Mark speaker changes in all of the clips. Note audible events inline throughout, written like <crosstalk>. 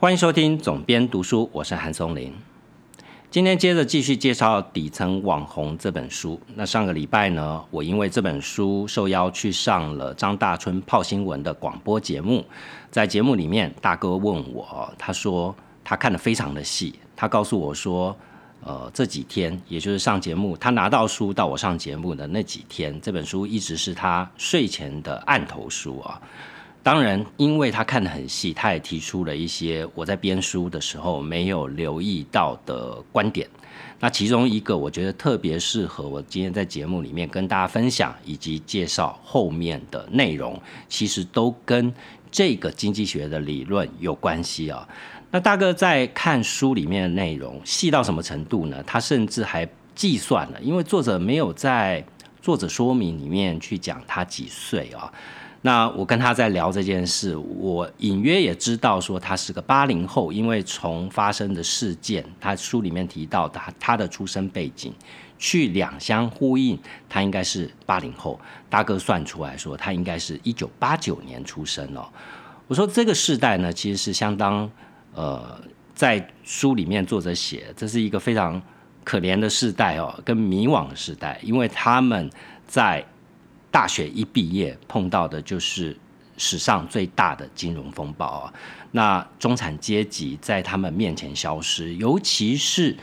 Speaker 1: 欢迎收听总编读书，我是韩松林。今天接着继续介绍《底层网红》这本书。那上个礼拜呢，我因为这本书受邀去上了张大春泡新闻的广播节目，在节目里面，大哥问我，他说他看的非常的细，他告诉我说，呃，这几天，也就是上节目，他拿到书到我上节目的那几天，这本书一直是他睡前的案头书啊。当然，因为他看得很细，他也提出了一些我在编书的时候没有留意到的观点。那其中一个，我觉得特别适合我今天在节目里面跟大家分享，以及介绍后面的内容，其实都跟这个经济学的理论有关系啊。那大哥在看书里面的内容细到什么程度呢？他甚至还计算了，因为作者没有在作者说明里面去讲他几岁啊。那我跟他在聊这件事，我隐约也知道说他是个八零后，因为从发生的事件，他书里面提到他他的出生背景，去两相呼应，他应该是八零后。大哥算出来说他应该是一九八九年出生哦。我说这个世代呢，其实是相当呃，在书里面作者写，这是一个非常可怜的世代哦，跟迷惘的时代，因为他们在。大学一毕业碰到的就是史上最大的金融风暴啊！那中产阶级在他们面前消失，尤其是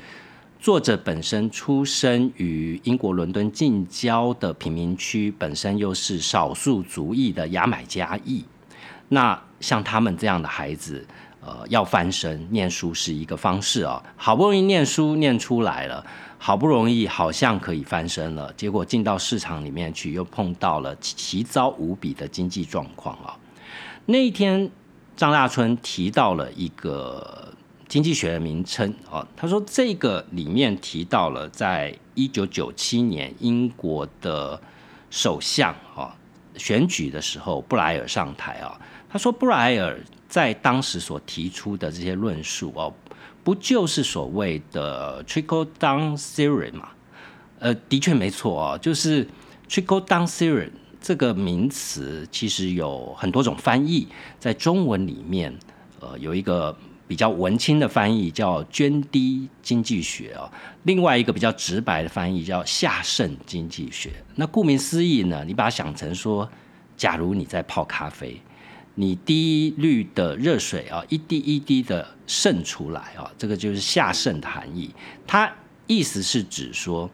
Speaker 1: 作者本身出生于英国伦敦近郊的贫民区，本身又是少数族裔的牙买加裔，那像他们这样的孩子。呃，要翻身，念书是一个方式啊。好不容易念书念出来了，好不容易好像可以翻身了，结果进到市场里面去，又碰到了奇糟无比的经济状况啊。那一天，张大春提到了一个经济学的名称啊，他说这个里面提到了，在一九九七年英国的首相啊选举的时候，布莱尔上台啊，他说布莱尔。在当时所提出的这些论述哦，不就是所谓的 trickle down theory 嘛？呃，的确没错哦，就是 trickle down theory 这个名词其实有很多种翻译，在中文里面，呃，有一个比较文青的翻译叫涓滴经济学哦，另外一个比较直白的翻译叫下渗经济学。那顾名思义呢，你把它想成说，假如你在泡咖啡。你滴滤的热水啊，一滴一滴的渗出来啊，这个就是下渗的含义。它意思是指说，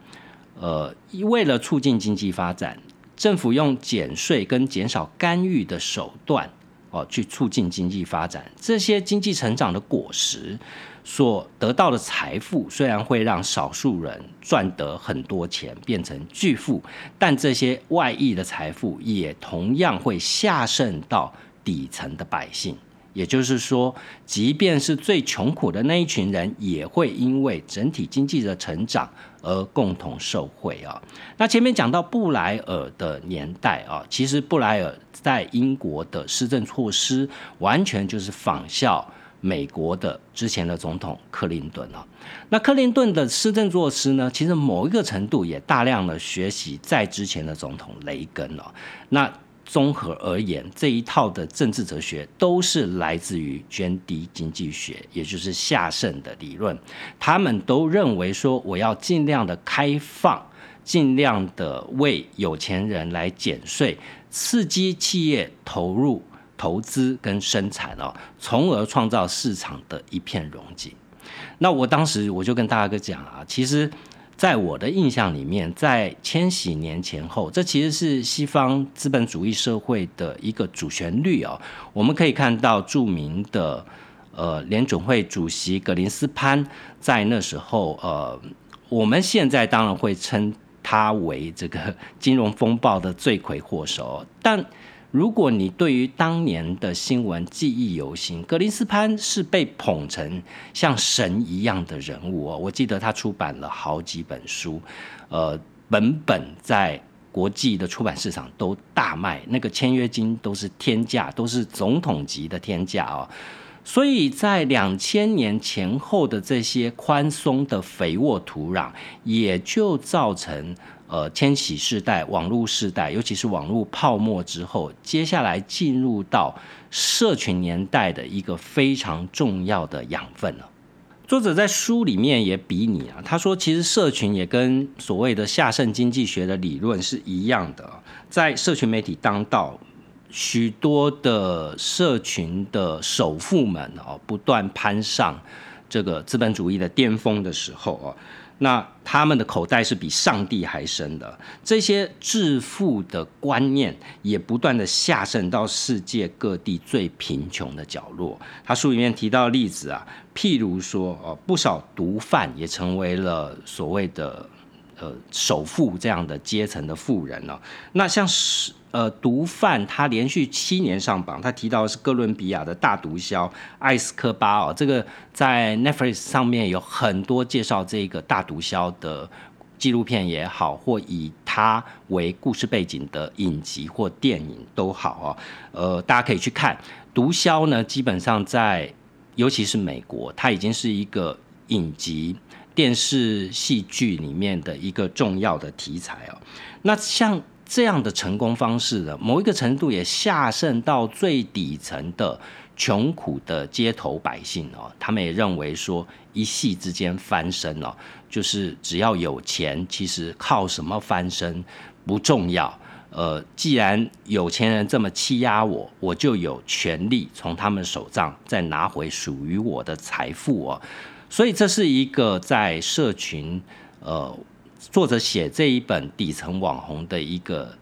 Speaker 1: 呃，为了促进经济发展，政府用减税跟减少干预的手段哦，去促进经济发展。这些经济成长的果实所得到的财富，虽然会让少数人赚得很多钱，变成巨富，但这些外溢的财富也同样会下渗到。底层的百姓，也就是说，即便是最穷苦的那一群人，也会因为整体经济的成长而共同受惠啊。那前面讲到布莱尔的年代啊，其实布莱尔在英国的施政措施，完全就是仿效美国的之前的总统克林顿啊。那克林顿的施政措施呢，其实某一个程度也大量的学习在之前的总统雷根哦。那综合而言，这一套的政治哲学都是来自于涓滴经济学，也就是下渗的理论。他们都认为说，我要尽量的开放，尽量的为有钱人来减税，刺激企业投入投资跟生产哦，从而创造市场的一片荣景。那我当时我就跟大哥讲啊，其实。在我的印象里面，在千禧年前后，这其实是西方资本主义社会的一个主旋律哦。我们可以看到著名的呃联准会主席格林斯潘在那时候，呃，我们现在当然会称他为这个 <laughs> 金融风暴的罪魁祸首，但。如果你对于当年的新闻记忆犹新，格林斯潘是被捧成像神一样的人物哦。我记得他出版了好几本书，呃，本本在国际的出版市场都大卖，那个签约金都是天价，都是总统级的天价哦。所以在两千年前后的这些宽松的肥沃土壤，也就造成呃千禧世代、网络世代，尤其是网络泡沫之后，接下来进入到社群年代的一个非常重要的养分了。作者在书里面也比拟啊，他说其实社群也跟所谓的下剩经济学的理论是一样的，在社群媒体当道，许多的社群的首富们哦，不断攀上这个资本主义的巅峰的时候哦。那他们的口袋是比上帝还深的，这些致富的观念也不断的下渗到世界各地最贫穷的角落。他书里面提到例子啊，譬如说，呃，不少毒贩也成为了所谓的呃首富这样的阶层的富人了。那像是。呃，毒贩他连续七年上榜，他提到的是哥伦比亚的大毒枭艾斯科巴哦，这个在 Netflix 上面有很多介绍这个大毒枭的纪录片也好，或以他为故事背景的影集或电影都好哦，呃，大家可以去看毒枭呢，基本上在尤其是美国，它已经是一个影集电视戏剧里面的一个重要的题材哦，那像。这样的成功方式的某一个程度也下渗到最底层的穷苦的街头百姓哦，他们也认为说一夕之间翻身哦，就是只要有钱，其实靠什么翻身不重要。呃，既然有钱人这么欺压我，我就有权利从他们手上再拿回属于我的财富哦。所以这是一个在社群呃。作者写这一本底层网红的一个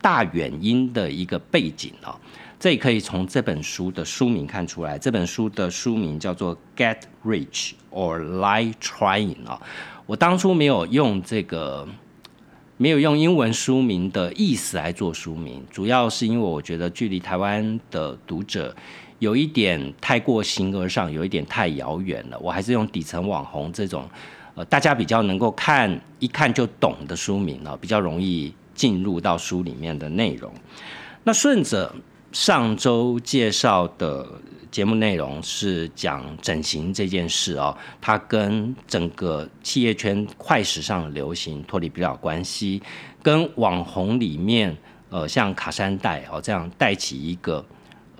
Speaker 1: 大原因的一个背景啊，这也可以从这本书的书名看出来。这本书的书名叫做《Get Rich or Lie Trying》啊。我当初没有用这个，没有用英文书名的意思来做书名，主要是因为我觉得距离台湾的读者有一点太过形而上，有一点太遥远了。我还是用底层网红这种。呃，大家比较能够看一看就懂的书名啊，比较容易进入到书里面的内容。那顺着上周介绍的节目内容是讲整形这件事哦，它跟整个企业圈快时尚流行脱离不了关系，跟网红里面呃像卡山带哦这样带起一个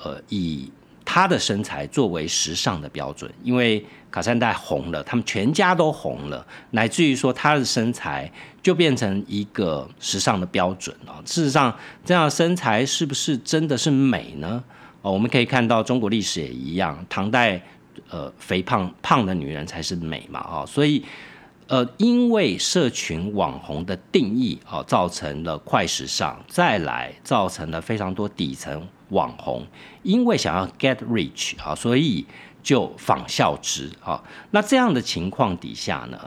Speaker 1: 呃以。她的身材作为时尚的标准，因为卡珊黛红了，他们全家都红了，乃至于说她的身材就变成一个时尚的标准啊。事实上，这样的身材是不是真的是美呢？哦，我们可以看到中国历史也一样，唐代呃肥胖胖的女人才是美嘛啊，所以呃因为社群网红的定义啊，造成了快时尚，再来造成了非常多底层。网红因为想要 get rich 啊，所以就仿效之啊。那这样的情况底下呢，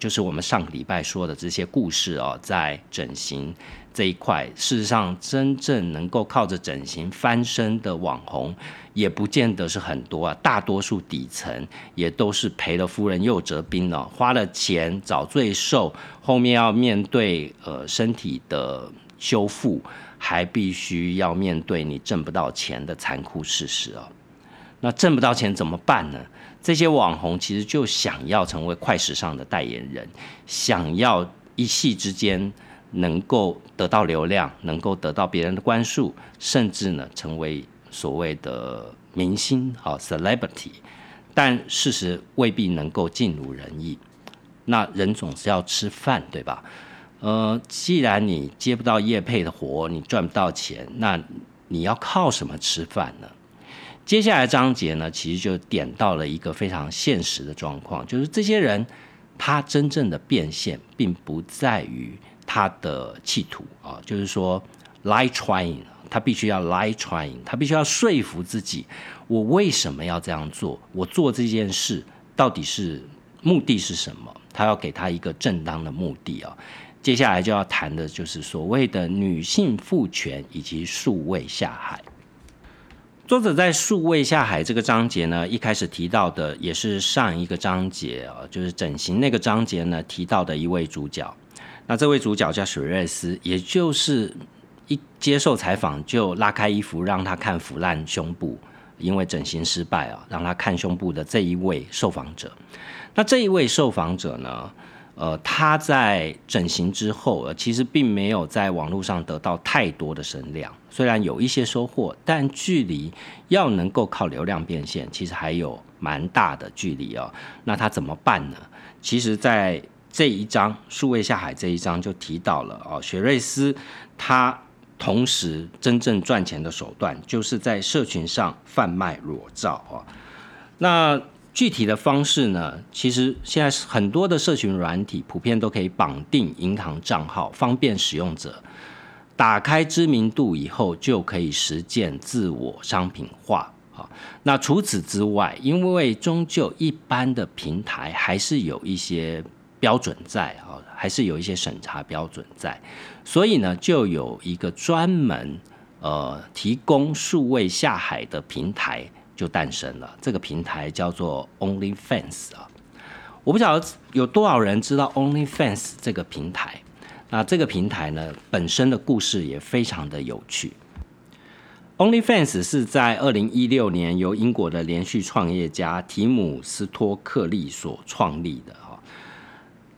Speaker 1: 就是我们上个礼拜说的这些故事哦，在整形这一块，事实上真正能够靠着整形翻身的网红，也不见得是很多啊。大多数底层也都是赔了夫人又折兵了，花了钱找罪受，后面要面对呃身体的修复。还必须要面对你挣不到钱的残酷事实哦。那挣不到钱怎么办呢？这些网红其实就想要成为快时尚的代言人，想要一夕之间能够得到流量，能够得到别人的关注，甚至呢成为所谓的明星啊 celebrity。但事实未必能够尽如人意。那人总是要吃饭，对吧？呃，既然你接不到业配的活，你赚不到钱，那你要靠什么吃饭呢？接下来章节呢，其实就点到了一个非常现实的状况，就是这些人他真正的变现，并不在于他的企图啊，就是说 lie trying，他必须要 lie trying，他必须要说服自己，我为什么要这样做？我做这件事到底是目的是什么？他要给他一个正当的目的啊。接下来就要谈的就是所谓的女性赋权以及数位下海。作者在数位下海这个章节呢，一开始提到的也是上一个章节啊，就是整形那个章节呢提到的一位主角。那这位主角叫水瑞斯，也就是一接受采访就拉开衣服让他看腐烂胸部，因为整形失败啊，让他看胸部的这一位受访者。那这一位受访者呢？呃，他在整形之后，呃，其实并没有在网络上得到太多的声量，虽然有一些收获，但距离要能够靠流量变现，其实还有蛮大的距离哦。那他怎么办呢？其实，在这一章数位下海这一章就提到了哦，雪瑞斯他同时真正赚钱的手段，就是在社群上贩卖裸照哦。那具体的方式呢？其实现在很多的社群软体普遍都可以绑定银行账号，方便使用者打开知名度以后就可以实践自我商品化。好，那除此之外，因为终究一般的平台还是有一些标准在啊，还是有一些审查标准在，所以呢，就有一个专门呃提供数位下海的平台。就诞生了，这个平台叫做 OnlyFans 啊，我不晓得有多少人知道 OnlyFans 这个平台。那这个平台呢，本身的故事也非常的有趣。OnlyFans 是在二零一六年由英国的连续创业家提姆斯托克利所创立的，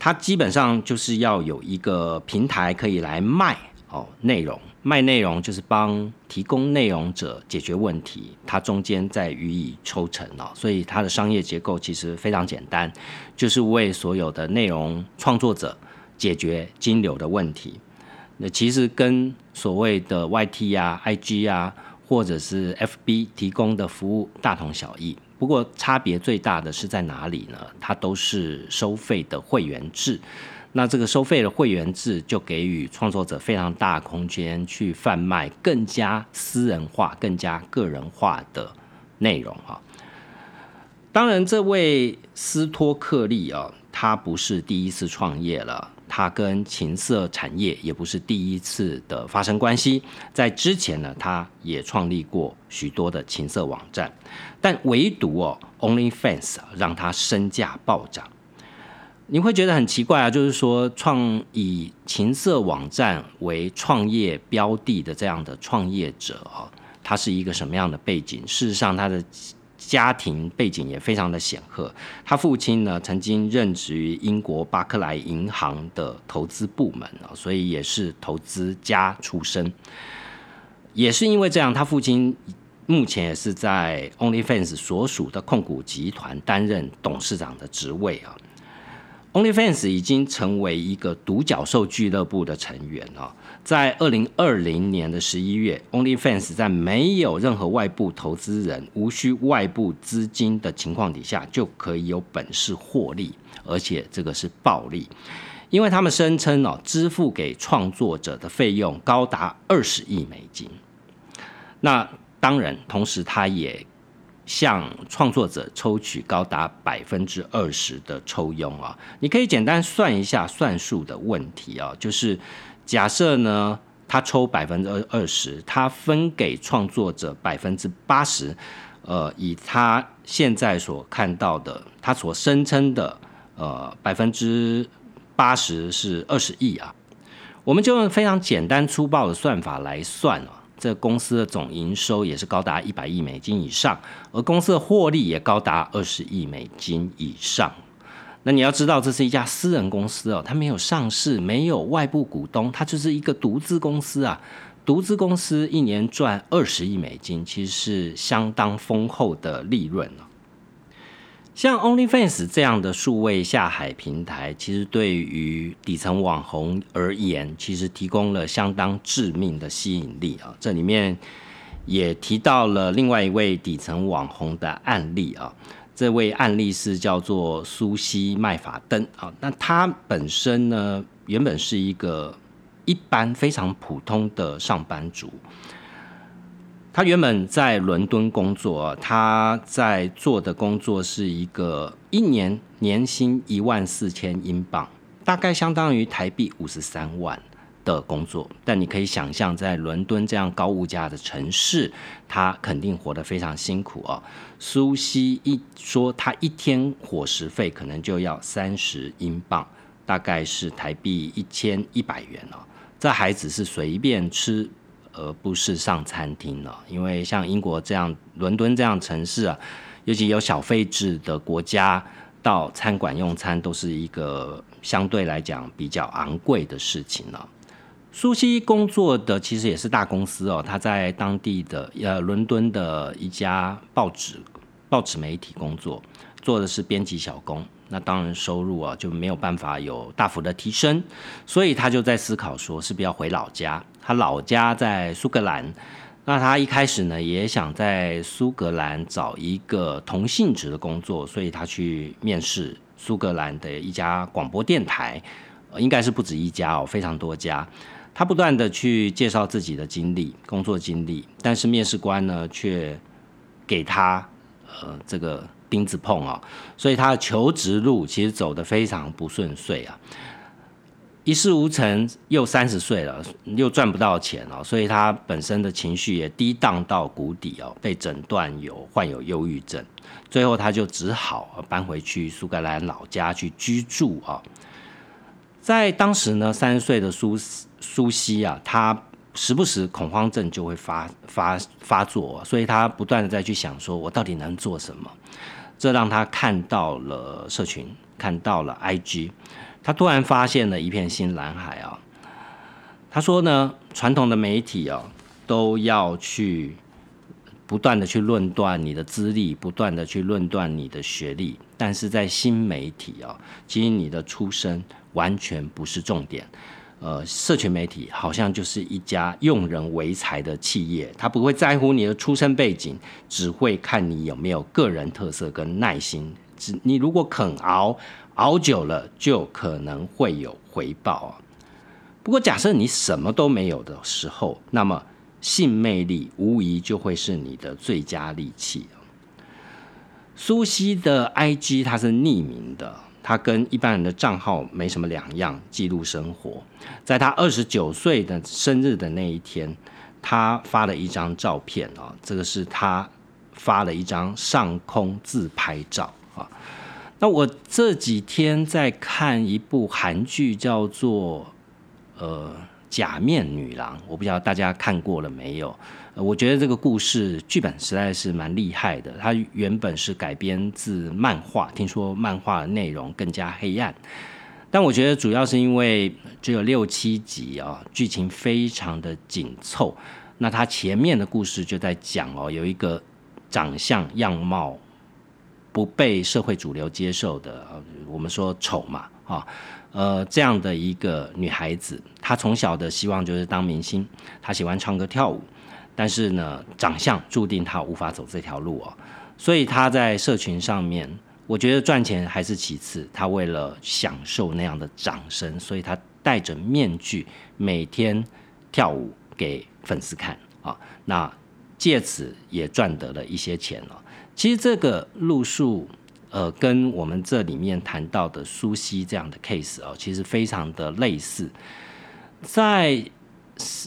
Speaker 1: 它基本上就是要有一个平台可以来卖哦内容。卖内容就是帮提供内容者解决问题，它中间再予以抽成哦，所以它的商业结构其实非常简单，就是为所有的内容创作者解决金流的问题。那其实跟所谓的 YT 啊、IG 啊，或者是 FB 提供的服务大同小异，不过差别最大的是在哪里呢？它都是收费的会员制。那这个收费的会员制就给予创作者非常大空间去贩卖更加私人化、更加个人化的内容啊。当然，这位斯托克利啊，他不是第一次创业了，他跟情色产业也不是第一次的发生关系。在之前呢，他也创立过许多的情色网站，但唯独哦，OnlyFans 让他身价暴涨。你会觉得很奇怪啊，就是说创以情色网站为创业标的的这样的创业者，他是一个什么样的背景？事实上，他的家庭背景也非常的显赫。他父亲呢，曾经任职于英国巴克莱银行的投资部门啊，所以也是投资家出身。也是因为这样，他父亲目前也是在 OnlyFans 所属的控股集团担任董事长的职位啊。OnlyFans 已经成为一个独角兽俱乐部的成员啊！在二零二零年的十一月，OnlyFans 在没有任何外部投资人、无需外部资金的情况底下，就可以有本事获利，而且这个是暴利，因为他们声称哦，支付给创作者的费用高达二十亿美金。那当然，同时他也。向创作者抽取高达百分之二十的抽佣啊！你可以简单算一下算数的问题啊，就是假设呢，他抽百分之二二十，他分给创作者百分之八十，呃，以他现在所看到的，他所声称的呃百分之八十是二十亿啊，我们就用非常简单粗暴的算法来算啊。这公司的总营收也是高达一百亿美金以上，而公司的获利也高达二十亿美金以上。那你要知道，这是一家私人公司哦，它没有上市，没有外部股东，它就是一个独资公司啊。独资公司一年赚二十亿美金，其实是相当丰厚的利润了。像 OnlyFans 这样的数位下海平台，其实对于底层网红而言，其实提供了相当致命的吸引力啊。这里面也提到了另外一位底层网红的案例啊。这位案例是叫做苏西麦法登啊。那他本身呢，原本是一个一般非常普通的上班族。他原本在伦敦工作，他在做的工作是一个一年年薪一万四千英镑，大概相当于台币五十三万的工作。但你可以想象，在伦敦这样高物价的城市，他肯定活得非常辛苦哦。苏西一说，他一天伙食费可能就要三十英镑，大概是台币一千一百元哦。这孩子是随便吃。而不是上餐厅了，因为像英国这样、伦敦这样城市啊，尤其有小费制的国家，到餐馆用餐都是一个相对来讲比较昂贵的事情了。苏西工作的其实也是大公司哦，他在当地的呃伦敦的一家报纸报纸媒体工作，做的是编辑小工。那当然收入啊就没有办法有大幅的提升，所以他就在思考说是不是要回老家。他老家在苏格兰，那他一开始呢也想在苏格兰找一个同性质的工作，所以他去面试苏格兰的一家广播电台，应该是不止一家哦，非常多家。他不断的去介绍自己的经历、工作经历，但是面试官呢却给他呃这个钉子碰啊，所以他的求职路其实走得非常不顺遂啊，一事无成，又三十岁了，又赚不到钱哦，所以他本身的情绪也低荡到谷底哦，被诊断有患有忧郁症，最后他就只好搬回去苏格兰老家去居住啊。在当时呢，三十岁的苏斯苏西啊，他时不时恐慌症就会发发发作，所以他不断的在去想，说我到底能做什么？这让他看到了社群，看到了 IG，他突然发现了一片新蓝海啊！他说呢，传统的媒体啊，都要去不断的去论断你的资历，不断的去论断你的学历，但是在新媒体啊，其实你的出身。完全不是重点，呃，社群媒体好像就是一家用人为才的企业，他不会在乎你的出身背景，只会看你有没有个人特色跟耐心。只你如果肯熬，熬久了就可能会有回报啊。不过假设你什么都没有的时候，那么性魅力无疑就会是你的最佳利器。苏西的 IG 它是匿名的。他跟一般人的账号没什么两样，记录生活。在他二十九岁的生日的那一天，他发了一张照片啊，这个是他发了一张上空自拍照啊。那我这几天在看一部韩剧，叫做呃。假面女郎，我不知道大家看过了没有？我觉得这个故事剧本实在是蛮厉害的。它原本是改编自漫画，听说漫画的内容更加黑暗，但我觉得主要是因为只有六七集啊，剧情非常的紧凑。那它前面的故事就在讲哦，有一个长相样貌不被社会主流接受的，我们说丑嘛，啊。呃，这样的一个女孩子，她从小的希望就是当明星，她喜欢唱歌跳舞，但是呢，长相注定他无法走这条路哦。所以他在社群上面，我觉得赚钱还是其次，他为了享受那样的掌声，所以他戴着面具每天跳舞给粉丝看啊，那借此也赚得了一些钱了。其实这个路数。呃，跟我们这里面谈到的苏西这样的 case 哦，其实非常的类似。在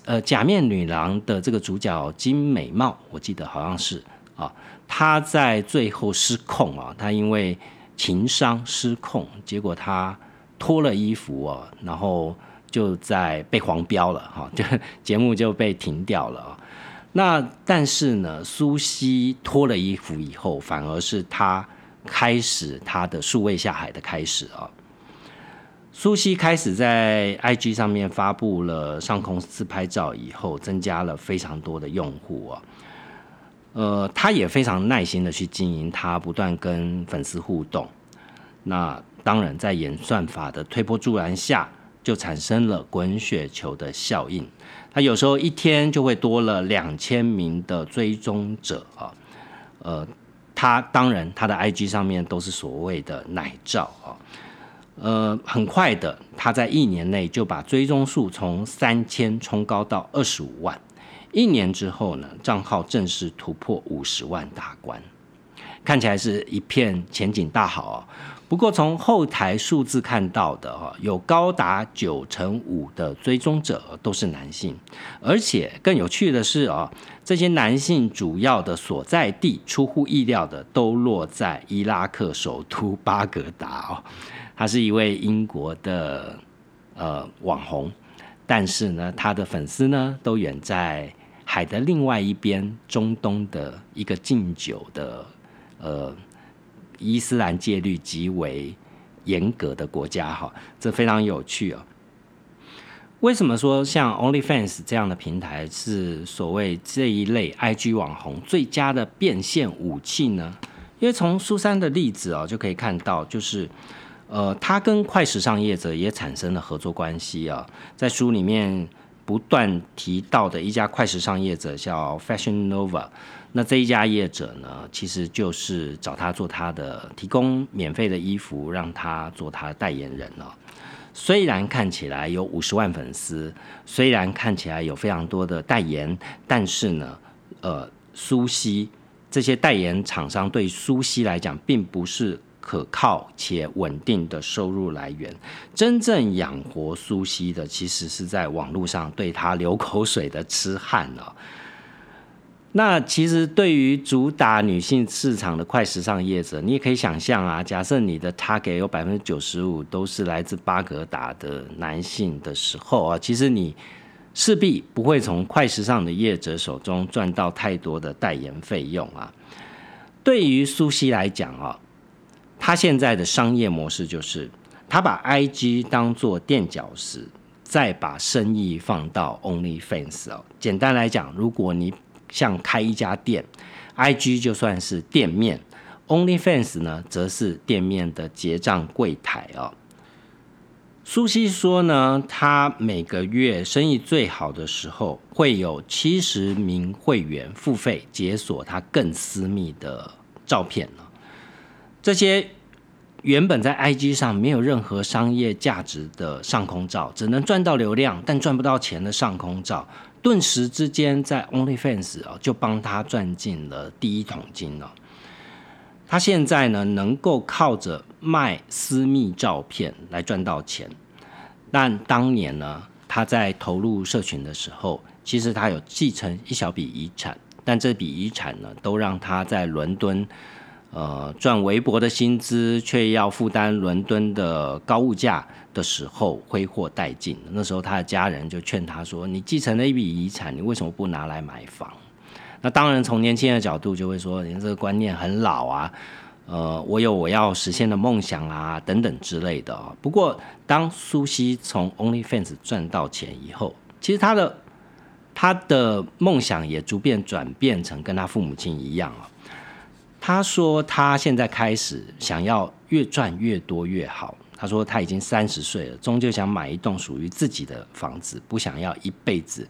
Speaker 1: 呃假面女郎的这个主角金美貌，我记得好像是啊，她在最后失控啊，她因为情伤失控，结果她脱了衣服哦，然后就在被黄标了哈，就节目就被停掉了。啊那但是呢，苏西脱了衣服以后，反而是她。开始她的数位下海的开始啊，苏西开始在 IG 上面发布了上空自拍照以后，增加了非常多的用户啊，呃，他也非常耐心的去经营，他不断跟粉丝互动。那当然，在演算法的推波助澜下，就产生了滚雪球的效应。他有时候一天就会多了两千名的追踪者啊，呃。他当然，他的 IG 上面都是所谓的奶照啊，呃，很快的，他在一年内就把追踪数从三千冲高到二十五万，一年之后呢，账号正式突破五十万大关，看起来是一片前景大好啊。不过从后台数字看到的哈，有高达九成五的追踪者都是男性，而且更有趣的是啊，这些男性主要的所在地出乎意料的都落在伊拉克首都巴格达哦，他是一位英国的呃网红，但是呢，他的粉丝呢都远在海的另外一边，中东的一个禁酒的呃。伊斯兰戒律极为严格的国家哈，这非常有趣哦。为什么说像 OnlyFans 这样的平台是所谓这一类 IG 网红最佳的变现武器呢？因为从苏珊的例子哦就可以看到，就是呃，他跟快时尚业者也产生了合作关系啊。在书里面不断提到的一家快时尚业者叫 Fashion Nova，那这一家业者呢，其实就是找他做他的提供免费的衣服，让他做他的代言人了。虽然看起来有五十万粉丝，虽然看起来有非常多的代言，但是呢，呃，苏西这些代言厂商对苏西来讲，并不是可靠且稳定的收入来源。真正养活苏西的，其实是在网络上对他流口水的痴汉了。那其实对于主打女性市场的快时尚业者，你也可以想象啊，假设你的 target 有百分之九十五都是来自巴格达的男性的时候啊，其实你势必不会从快时尚的业者手中赚到太多的代言费用啊。对于苏西来讲啊，他现在的商业模式就是，他把 IG 当做垫脚石，再把生意放到 OnlyFans 哦。简单来讲，如果你像开一家店，IG 就算是店面，OnlyFans 呢，则是店面的结账柜台哦。苏西说呢，他每个月生意最好的时候，会有七十名会员付费解锁他更私密的照片。这些原本在 IG 上没有任何商业价值的上空照，只能赚到流量但赚不到钱的上空照。顿时之间，在 OnlyFans 啊，就帮他赚进了第一桶金了。他现在呢，能够靠着卖私密照片来赚到钱。但当年呢，他在投入社群的时候，其实他有继承一小笔遗产，但这笔遗产呢，都让他在伦敦。呃，赚微薄的薪资，却要负担伦敦的高物价的时候，挥霍殆尽。那时候，他的家人就劝他说：“你继承了一笔遗产，你为什么不拿来买房？”那当然，从年轻人的角度就会说：“你这个观念很老啊，呃，我有我要实现的梦想啊，等等之类的。”不过，当苏西从 OnlyFans 赚到钱以后，其实他的他的梦想也逐渐转变成跟他父母亲一样啊。他说：“他现在开始想要越赚越多越好。”他说：“他已经三十岁了，终究想买一栋属于自己的房子，不想要一辈子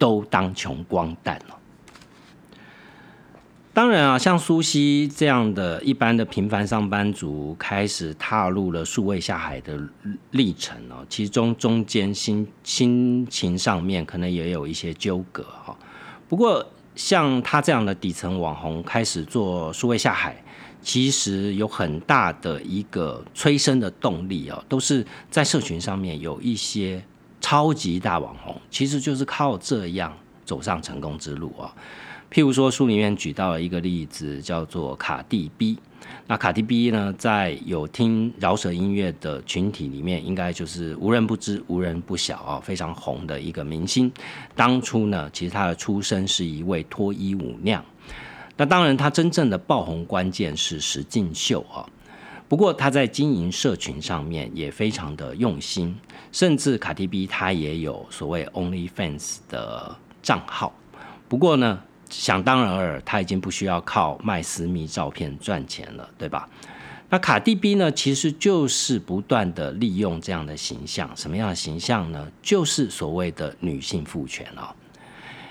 Speaker 1: 都当穷光蛋了。”当然啊，像苏西这样的一般的平凡上班族，开始踏入了数位下海的历程哦，其中中间心心情上面可能也有一些纠葛哈。不过，像他这样的底层网红开始做数位下海，其实有很大的一个催生的动力哦，都是在社群上面有一些超级大网红，其实就是靠这样走上成功之路啊。譬如说书里面举到了一个例子，叫做卡蒂 B。那卡蒂 B 呢，在有听饶舌音乐的群体里面，应该就是无人不知、无人不晓啊，非常红的一个明星。当初呢，其实他的出身是一位脱衣舞娘。那当然，他真正的爆红关键是石进秀啊。不过他在经营社群上面也非常的用心，甚至卡蒂 B 他也有所谓 OnlyFans 的账号。不过呢，想当然尔，他已经不需要靠卖私密照片赚钱了，对吧？那卡蒂 B 呢，其实就是不断的利用这样的形象，什么样的形象呢？就是所谓的女性父权啊。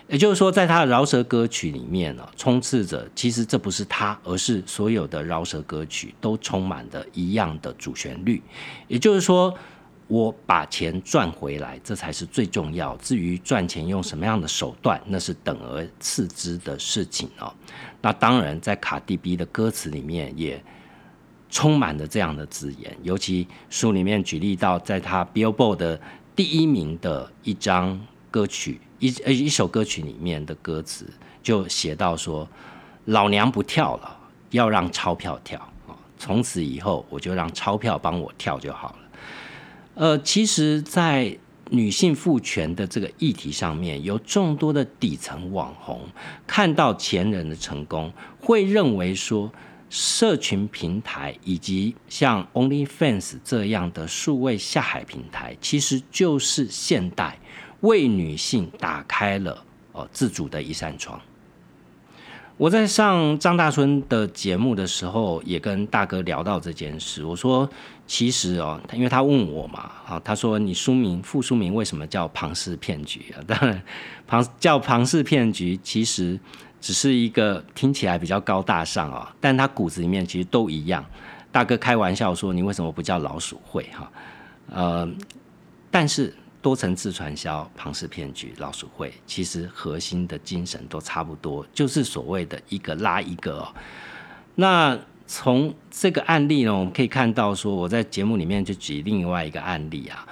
Speaker 1: 也就是说，在他的饶舌歌曲里面呢，充斥着其实这不是他，而是所有的饶舌歌曲都充满的一样的主旋律。也就是说。我把钱赚回来，这才是最重要。至于赚钱用什么样的手段，那是等而次之的事情哦。那当然，在卡蒂 B 的歌词里面也充满了这样的字眼，尤其书里面举例到，在他 Billboard 的第一名的一张歌曲一呃一首歌曲里面的歌词，就写到说：“老娘不跳了，要让钞票跳！从此以后，我就让钞票帮我跳就好了。”呃，其实，在女性赋权的这个议题上面，有众多的底层网红看到前人的成功，会认为说，社群平台以及像 OnlyFans 这样的数位下海平台，其实就是现代为女性打开了哦自主的一扇窗。我在上张大春的节目的时候，也跟大哥聊到这件事。我说，其实哦，因为他问我嘛，啊，他说你书名副书名为什么叫庞氏骗局啊？当然，庞叫庞氏骗局，其实。只是一个听起来比较高大上啊，但他骨子里面其实都一样。大哥开玩笑说：“你为什么不叫老鼠会？”哈，呃，但是多层次传销、庞氏骗局、老鼠会，其实核心的精神都差不多，就是所谓的一个拉一个哦。那从这个案例呢，我们可以看到说，我在节目里面就举另外一个案例啊，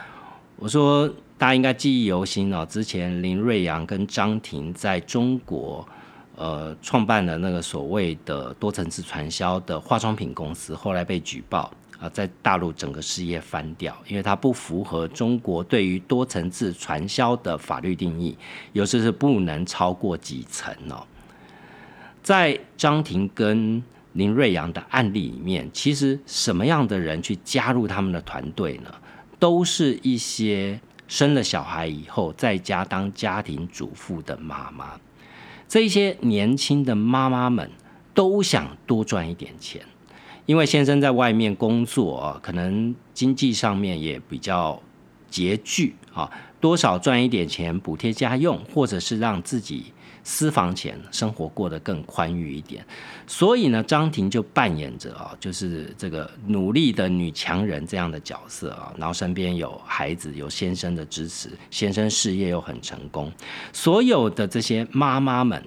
Speaker 1: 我说大家应该记忆犹新哦，之前林瑞阳跟张婷在中国。呃，创办了那个所谓的多层次传销的化妆品公司，后来被举报啊，在大陆整个事业翻掉，因为它不符合中国对于多层次传销的法律定义，有时是不能超过几层哦。在张婷跟林瑞阳的案例里面，其实什么样的人去加入他们的团队呢？都是一些生了小孩以后在家当家庭主妇的妈妈。这些年轻的妈妈们都想多赚一点钱，因为先生在外面工作，可能经济上面也比较拮据啊，多少赚一点钱补贴家用，或者是让自己。私房钱，生活过得更宽裕一点，所以呢，张婷就扮演着啊，就是这个努力的女强人这样的角色啊，然后身边有孩子，有先生的支持，先生事业又很成功，所有的这些妈妈们。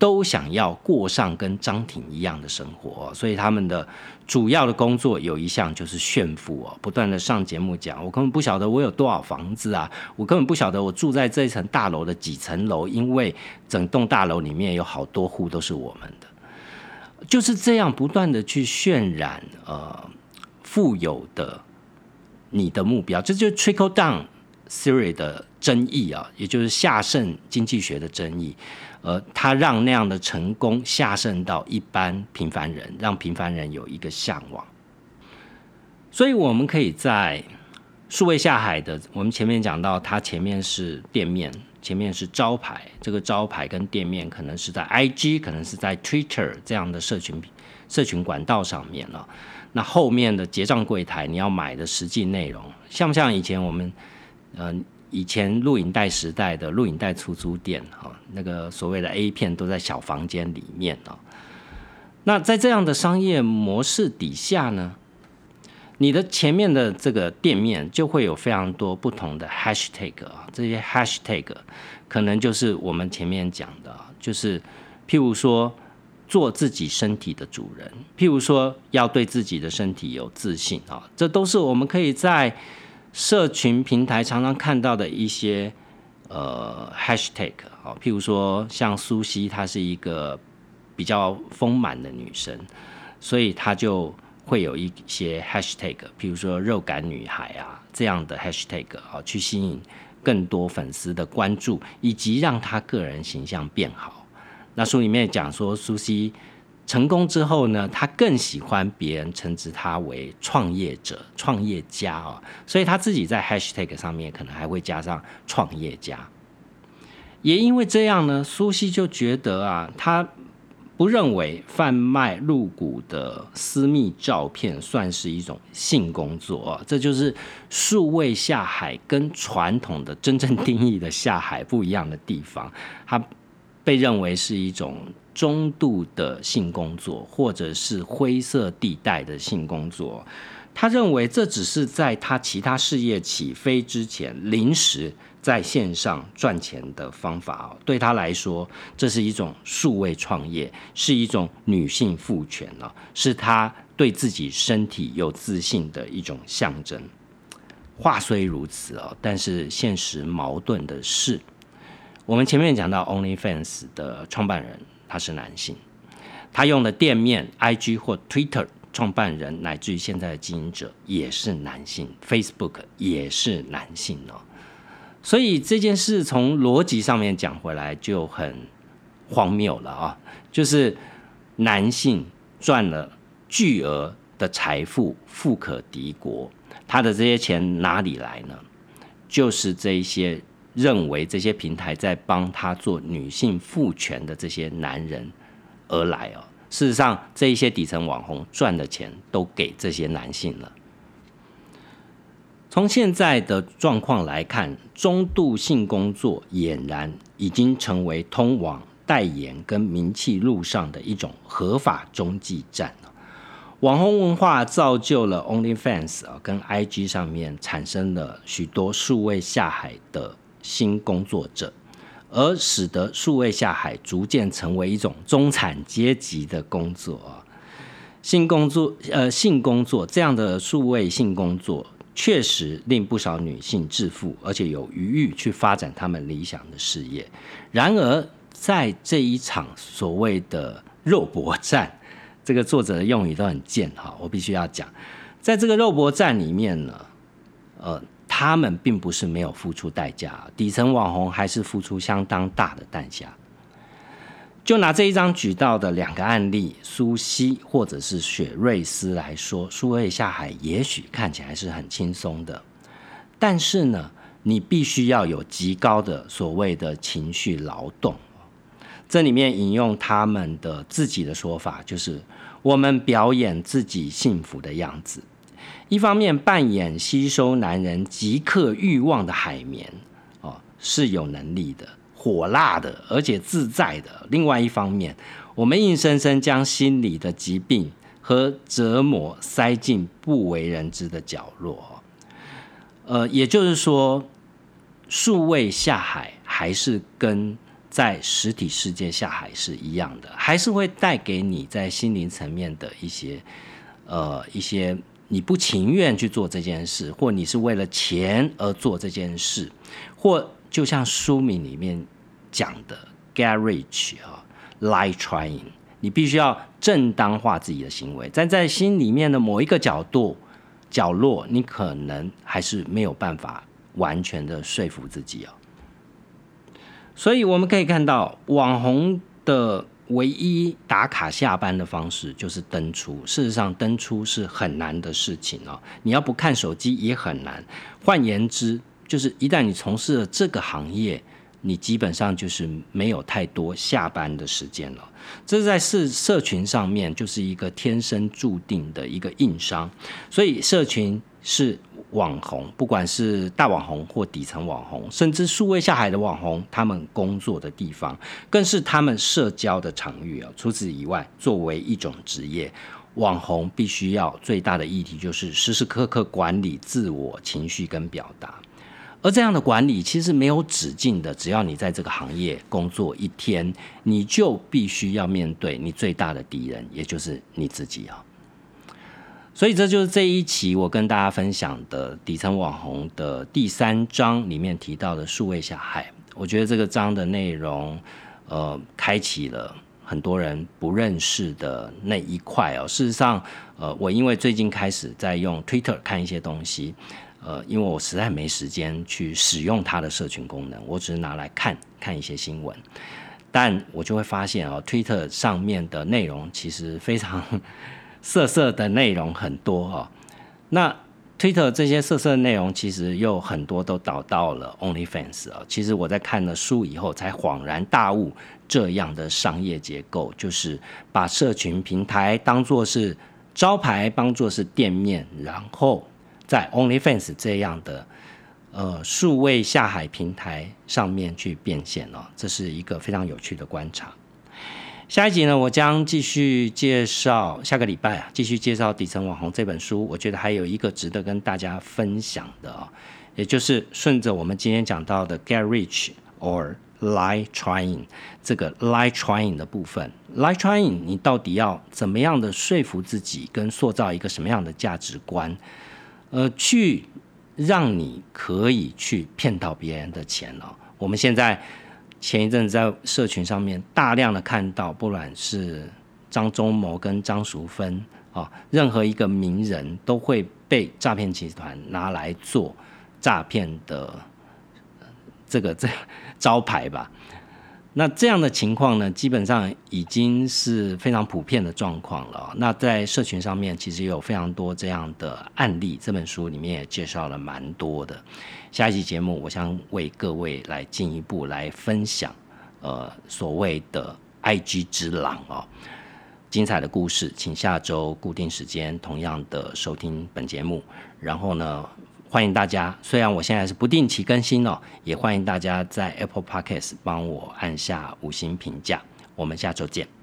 Speaker 1: 都想要过上跟张挺一样的生活，所以他们的主要的工作有一项就是炫富哦，不断的上节目讲，我根本不晓得我有多少房子啊，我根本不晓得我住在这一层大楼的几层楼，因为整栋大楼里面有好多户都是我们的，就是这样不断的去渲染呃富有的你的目标，这就是 trickle down theory 的争议啊，也就是下渗经济学的争议。呃，他让那样的成功下渗到一般平凡人，让平凡人有一个向往。所以，我们可以在数位下海的，我们前面讲到，它前面是店面，前面是招牌，这个招牌跟店面可能是在 IG，可能是在 Twitter 这样的社群社群管道上面了。那后面的结账柜台，你要买的实际内容，像不像以前我们，嗯？以前录影带时代的录影带出租店，哈，那个所谓的 A 片都在小房间里面啊。那在这样的商业模式底下呢，你的前面的这个店面就会有非常多不同的 hashtag 啊，这些 hashtag 可能就是我们前面讲的，就是譬如说做自己身体的主人，譬如说要对自己的身体有自信啊，这都是我们可以在。社群平台常常看到的一些呃 hashtag 啊，譬如说像苏西，她是一个比较丰满的女生，所以她就会有一些 hashtag，譬如说肉感女孩啊这样的 hashtag 啊，去吸引更多粉丝的关注，以及让她个人形象变好。那书里面讲说苏西。成功之后呢，他更喜欢别人称之他为创业者、创业家啊，所以他自己在 hashtag 上面可能还会加上创业家。也因为这样呢，苏西就觉得啊，他不认为贩卖露骨的私密照片算是一种性工作啊，这就是数位下海跟传统的真正定义的下海不一样的地方，他被认为是一种。中度的性工作，或者是灰色地带的性工作，他认为这只是在他其他事业起飞之前临时在线上赚钱的方法哦。对他来说，这是一种数位创业，是一种女性赋权了，是他对自己身体有自信的一种象征。话虽如此哦，但是现实矛盾的是，我们前面讲到 OnlyFans 的创办人。他是男性，他用的店面 IG 或 Twitter 创办人乃至于现在的经营者也是男性，Facebook 也是男性哦。所以这件事从逻辑上面讲回来就很荒谬了啊！就是男性赚了巨额的财富，富可敌国。他的这些钱哪里来呢？就是这一些认为这些平台在帮他做女性赋权的这些男人而来哦。事实上，这一些底层网红赚的钱都给这些男性了。从现在的状况来看，中度性工作俨然已经成为通往代言跟名气路上的一种合法中继站。网红文化造就了 OnlyFans 啊，跟 IG 上面产生了许多数位下海的新工作者，而使得数位下海逐渐成为一种中产阶级的工作啊。性工作，呃，性工作这样的数位性工作，确实令不少女性致富，而且有余裕去发展他们理想的事业。然而，在这一场所谓的肉搏战。这个作者的用语都很贱哈，我必须要讲，在这个肉搏战里面呢，呃，他们并不是没有付出代价，底层网红还是付出相当大的代价。就拿这一张举到的两个案例，苏西或者是雪瑞斯来说，苏位下海也许看起来是很轻松的，但是呢，你必须要有极高的所谓的情绪劳动。这里面引用他们的自己的说法，就是我们表演自己幸福的样子，一方面扮演吸收男人即刻欲望的海绵，哦，是有能力的、火辣的，而且自在的；另外一方面，我们硬生生将心理的疾病和折磨塞进不为人知的角落。呃，也就是说，数位下海还是跟。在实体世界下海是一样的，还是会带给你在心灵层面的一些，呃，一些你不情愿去做这件事，或你是为了钱而做这件事，或就像书名里面讲的 “garage” 啊，“lie trying”，你必须要正当化自己的行为，但在心里面的某一个角度、角落，你可能还是没有办法完全的说服自己哦。所以我们可以看到，网红的唯一打卡下班的方式就是登出。事实上，登出是很难的事情哦。你要不看手机也很难。换言之，就是一旦你从事了这个行业，你基本上就是没有太多下班的时间了。这是在社社群上面就是一个天生注定的一个硬伤。所以，社群是。网红，不管是大网红或底层网红，甚至数位下海的网红，他们工作的地方，更是他们社交的场域啊。除此以外，作为一种职业，网红必须要最大的议题就是时时刻刻管理自我情绪跟表达。而这样的管理其实没有止境的，只要你在这个行业工作一天，你就必须要面对你最大的敌人，也就是你自己啊。所以这就是这一期我跟大家分享的底层网红的第三章里面提到的数位小孩。我觉得这个章的内容，呃，开启了很多人不认识的那一块哦。事实上，呃，我因为最近开始在用 Twitter 看一些东西，呃，因为我实在没时间去使用它的社群功能，我只是拿来看看一些新闻，但我就会发现哦，Twitter 上面的内容其实非常。色色的内容很多哈，那 Twitter 这些色色的内容其实又很多都导到了 OnlyFans 啊。其实我在看了书以后才恍然大悟，这样的商业结构就是把社群平台当做是招牌，当做是店面，然后在 OnlyFans 这样的呃数位下海平台上面去变现哦。这是一个非常有趣的观察。下一集呢，我将继续介绍下个礼拜啊，继续介绍《底层网红》这本书。我觉得还有一个值得跟大家分享的啊，也就是顺着我们今天讲到的 “get rich or lie trying” 这个 “lie trying” 的部分，“lie trying” 你到底要怎么样的说服自己，跟塑造一个什么样的价值观，呃，去让你可以去骗到别人的钱呢？我们现在。前一阵子在社群上面大量的看到，不管是张忠谋跟张淑芬啊，任何一个名人都会被诈骗集团拿来做诈骗的这个 <laughs> 这招牌吧。那这样的情况呢，基本上已经是非常普遍的状况了。那在社群上面，其实有非常多这样的案例，这本书里面也介绍了蛮多的。下一期节目，我将为各位来进一步来分享，呃，所谓的 IG 之狼哦，精彩的故事，请下周固定时间同样的收听本节目。然后呢？欢迎大家，虽然我现在是不定期更新哦，也欢迎大家在 Apple Podcast 帮我按下五星评价。我们下周见。